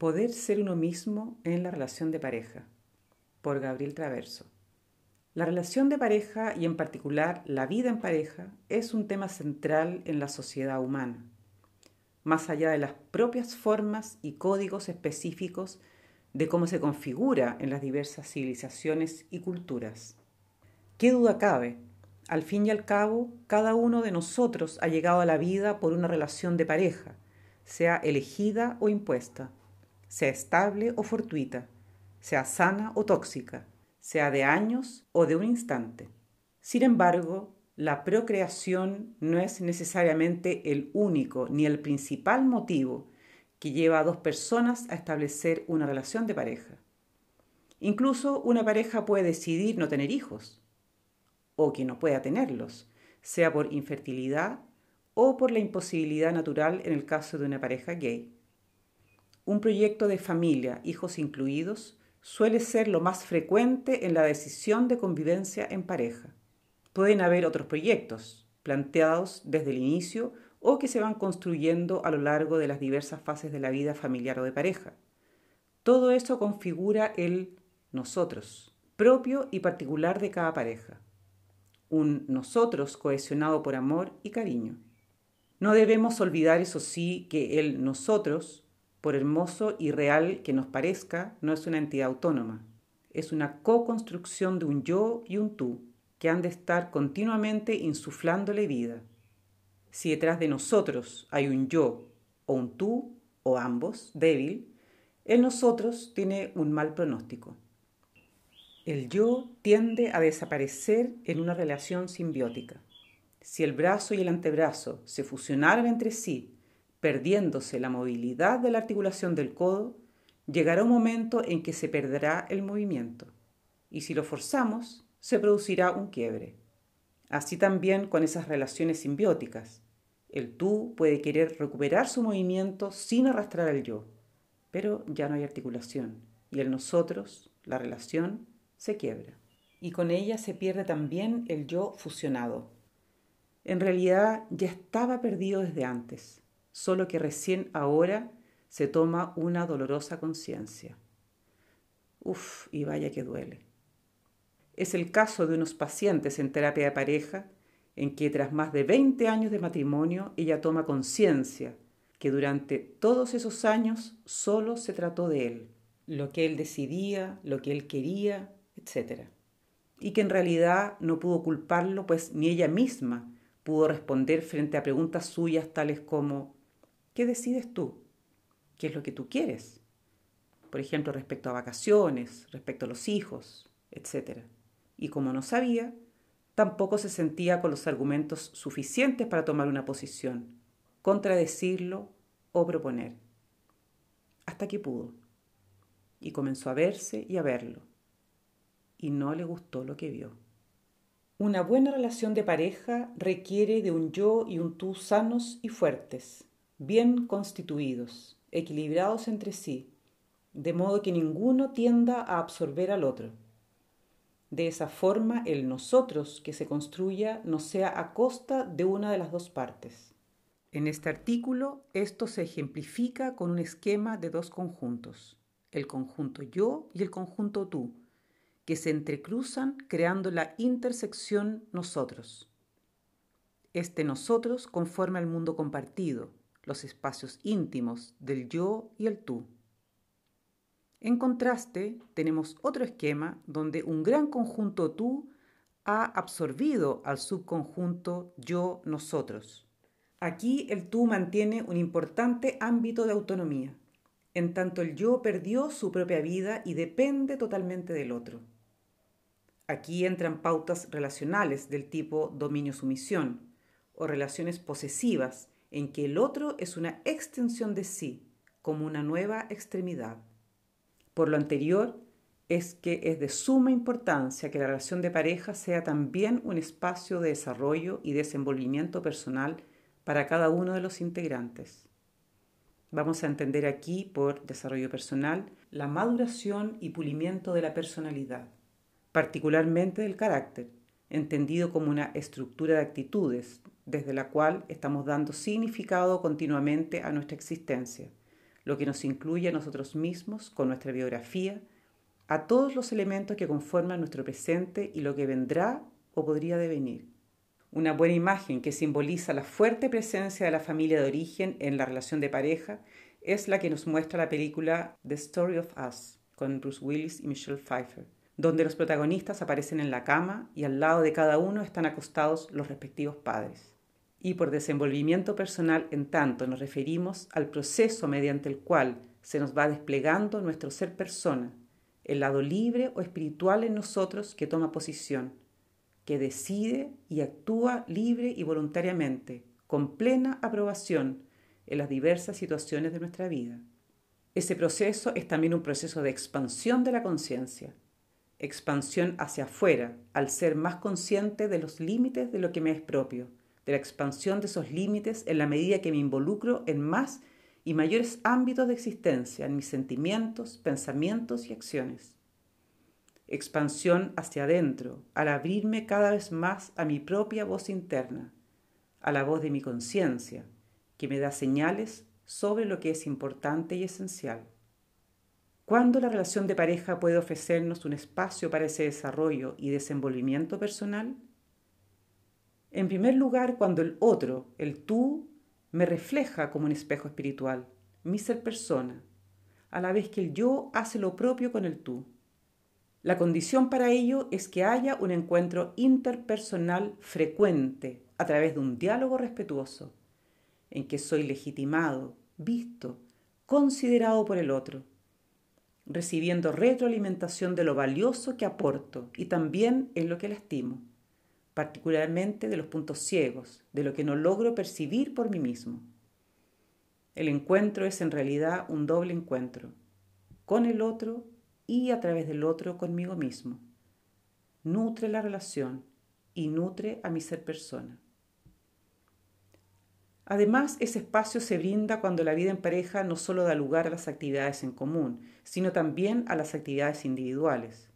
Poder ser uno mismo en la relación de pareja. Por Gabriel Traverso. La relación de pareja y en particular la vida en pareja es un tema central en la sociedad humana, más allá de las propias formas y códigos específicos de cómo se configura en las diversas civilizaciones y culturas. ¿Qué duda cabe? Al fin y al cabo, cada uno de nosotros ha llegado a la vida por una relación de pareja, sea elegida o impuesta sea estable o fortuita, sea sana o tóxica, sea de años o de un instante. Sin embargo, la procreación no es necesariamente el único ni el principal motivo que lleva a dos personas a establecer una relación de pareja. Incluso una pareja puede decidir no tener hijos, o que no pueda tenerlos, sea por infertilidad o por la imposibilidad natural en el caso de una pareja gay. Un proyecto de familia, hijos incluidos, suele ser lo más frecuente en la decisión de convivencia en pareja. Pueden haber otros proyectos, planteados desde el inicio o que se van construyendo a lo largo de las diversas fases de la vida familiar o de pareja. Todo eso configura el nosotros, propio y particular de cada pareja. Un nosotros cohesionado por amor y cariño. No debemos olvidar, eso sí, que el nosotros por hermoso y real que nos parezca, no es una entidad autónoma. Es una co-construcción de un yo y un tú, que han de estar continuamente insuflándole vida. Si detrás de nosotros hay un yo o un tú, o ambos, débil, el nosotros tiene un mal pronóstico. El yo tiende a desaparecer en una relación simbiótica. Si el brazo y el antebrazo se fusionaran entre sí perdiéndose la movilidad de la articulación del codo, llegará un momento en que se perderá el movimiento, y si lo forzamos, se producirá un quiebre. Así también con esas relaciones simbióticas. El tú puede querer recuperar su movimiento sin arrastrar al yo, pero ya no hay articulación, y el nosotros, la relación, se quiebra. Y con ella se pierde también el yo fusionado. En realidad ya estaba perdido desde antes solo que recién ahora se toma una dolorosa conciencia. Uf, y vaya que duele. Es el caso de unos pacientes en terapia de pareja en que tras más de 20 años de matrimonio ella toma conciencia que durante todos esos años solo se trató de él, lo que él decidía, lo que él quería, etc. Y que en realidad no pudo culparlo, pues ni ella misma pudo responder frente a preguntas suyas tales como ¿Qué decides tú? ¿Qué es lo que tú quieres? Por ejemplo, respecto a vacaciones, respecto a los hijos, etc. Y como no sabía, tampoco se sentía con los argumentos suficientes para tomar una posición, contradecirlo o proponer. Hasta que pudo. Y comenzó a verse y a verlo. Y no le gustó lo que vio. Una buena relación de pareja requiere de un yo y un tú sanos y fuertes, bien constituidos, equilibrados entre sí, de modo que ninguno tienda a absorber al otro. De esa forma, el nosotros que se construya no sea a costa de una de las dos partes. En este artículo, esto se ejemplifica con un esquema de dos conjuntos, el conjunto yo y el conjunto tú, que se entrecruzan creando la intersección nosotros. Este nosotros conforma el mundo compartido, los espacios íntimos del yo y el tú. En contraste, tenemos otro esquema donde un gran conjunto tú ha absorbido al subconjunto yo-nosotros. Aquí el tú mantiene un importante ámbito de autonomía, en tanto el yo perdió su propia vida y depende totalmente del otro. Aquí entran pautas relacionales del tipo dominio-sumisión o relaciones posesivas en que el otro es una extensión de sí, como una nueva extremidad. Por lo anterior, es que es de suma importancia que la relación de pareja sea también un espacio de desarrollo y desenvolvimiento personal para cada uno de los integrantes. Vamos a entender aquí por desarrollo personal la maduración y pulimiento de la personalidad, particularmente del carácter, entendido como una estructura de actitudes desde la cual estamos dando significado continuamente a nuestra existencia, lo que nos incluye a nosotros mismos con nuestra biografía, a todos los elementos que conforman nuestro presente y lo que vendrá o podría devenir. Una buena imagen que simboliza la fuerte presencia de la familia de origen en la relación de pareja es la que nos muestra la película The Story of Us con Bruce Willis y Michelle Pfeiffer, donde los protagonistas aparecen en la cama y al lado de cada uno están acostados los respectivos padres. Y por desenvolvimiento personal, en tanto, nos referimos al proceso mediante el cual se nos va desplegando nuestro ser persona, el lado libre o espiritual en nosotros que toma posición, que decide y actúa libre y voluntariamente, con plena aprobación en las diversas situaciones de nuestra vida. Ese proceso es también un proceso de expansión de la conciencia, expansión hacia afuera, al ser más consciente de los límites de lo que me es propio, de la expansión de esos límites en la medida que me involucro en más y mayores ámbitos de existencia, en mis sentimientos, pensamientos y acciones expansión hacia adentro, al abrirme cada vez más a mi propia voz interna, a la voz de mi conciencia, que me da señales sobre lo que es importante y esencial. ¿Cuándo la relación de pareja puede ofrecernos un espacio para ese desarrollo y desenvolvimiento personal? En primer lugar, cuando el otro, el tú, me refleja como un espejo espiritual, mi ser persona, a la vez que el yo hace lo propio con el tú. La condición para ello es que haya un encuentro interpersonal frecuente a través de un diálogo respetuoso, en que soy legitimado, visto, considerado por el otro, recibiendo retroalimentación de lo valioso que aporto y también en lo que lastimo, particularmente de los puntos ciegos, de lo que no logro percibir por mí mismo. El encuentro es en realidad un doble encuentro, con el otro y a través del otro conmigo mismo. Nutre la relación y nutre a mi ser persona. Además, ese espacio se brinda cuando la vida en pareja no solo da lugar a las actividades en común, sino también a las actividades individuales.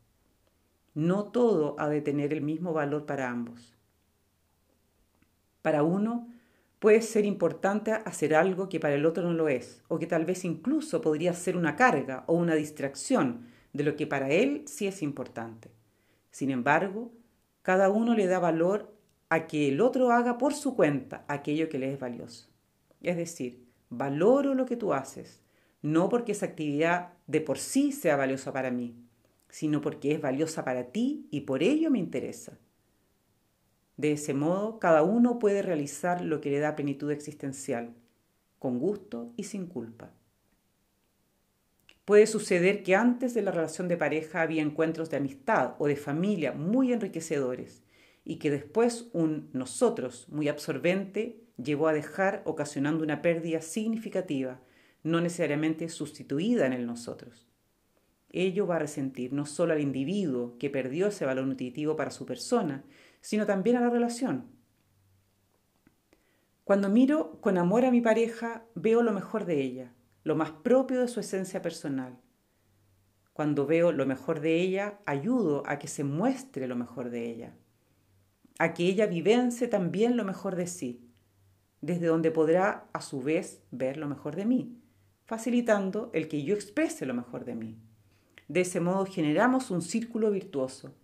No todo ha de tener el mismo valor para ambos. Para uno puede ser importante hacer algo que para el otro no lo es, o que tal vez incluso podría ser una carga o una distracción de lo que para él sí es importante. Sin embargo, cada uno le da valor a que el otro haga por su cuenta aquello que le es valioso. Es decir, valoro lo que tú haces, no porque esa actividad de por sí sea valiosa para mí, sino porque es valiosa para ti y por ello me interesa. De ese modo, cada uno puede realizar lo que le da plenitud existencial, con gusto y sin culpa. Puede suceder que antes de la relación de pareja había encuentros de amistad o de familia muy enriquecedores y que después un nosotros muy absorbente llevó a dejar ocasionando una pérdida significativa, no necesariamente sustituida en el nosotros. Ello va a resentir no solo al individuo que perdió ese valor nutritivo para su persona, sino también a la relación. Cuando miro con amor a mi pareja, veo lo mejor de ella, lo más propio de su esencia personal. Cuando veo lo mejor de ella, ayudo a que se muestre lo mejor de ella, a que ella vivence también lo mejor de sí, desde donde podrá a su vez ver lo mejor de mí, facilitando el que yo exprese lo mejor de mí. De ese modo generamos un círculo virtuoso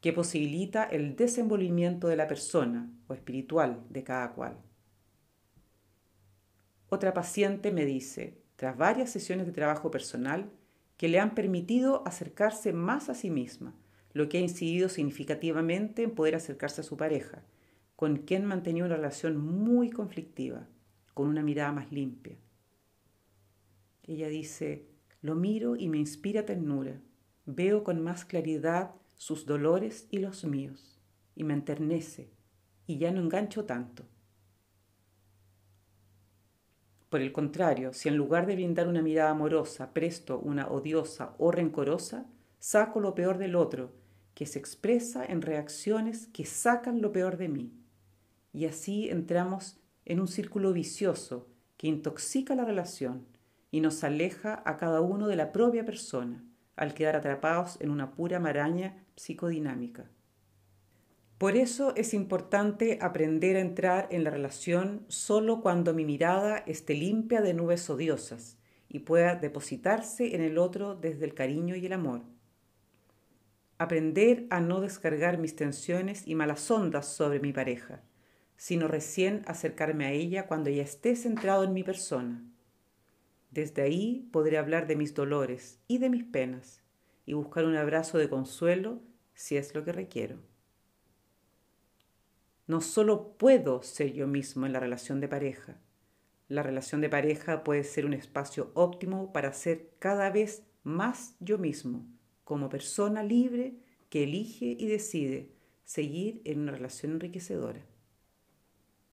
que posibilita el desenvolvimiento de la persona o espiritual de cada cual. Otra paciente me dice, tras varias sesiones de trabajo personal que le han permitido acercarse más a sí misma, lo que ha incidido significativamente en poder acercarse a su pareja, con quien mantenía una relación muy conflictiva, con una mirada más limpia. Ella dice, lo miro y me inspira ternura, veo con más claridad sus dolores y los míos, y me enternece, y ya no engancho tanto. Por el contrario, si en lugar de brindar una mirada amorosa, presto una odiosa o rencorosa, saco lo peor del otro, que se expresa en reacciones que sacan lo peor de mí. Y así entramos en un círculo vicioso que intoxica la relación y nos aleja a cada uno de la propia persona, al quedar atrapados en una pura maraña psicodinámica. Por eso es importante aprender a entrar en la relación solo cuando mi mirada esté limpia de nubes odiosas y pueda depositarse en el otro desde el cariño y el amor. Aprender a no descargar mis tensiones y malas ondas sobre mi pareja, sino recién acercarme a ella cuando ya esté centrado en mi persona. Desde ahí podré hablar de mis dolores y de mis penas y buscar un abrazo de consuelo si es lo que requiero. No solo puedo ser yo mismo en la relación de pareja, la relación de pareja puede ser un espacio óptimo para ser cada vez más yo mismo, como persona libre que elige y decide seguir en una relación enriquecedora.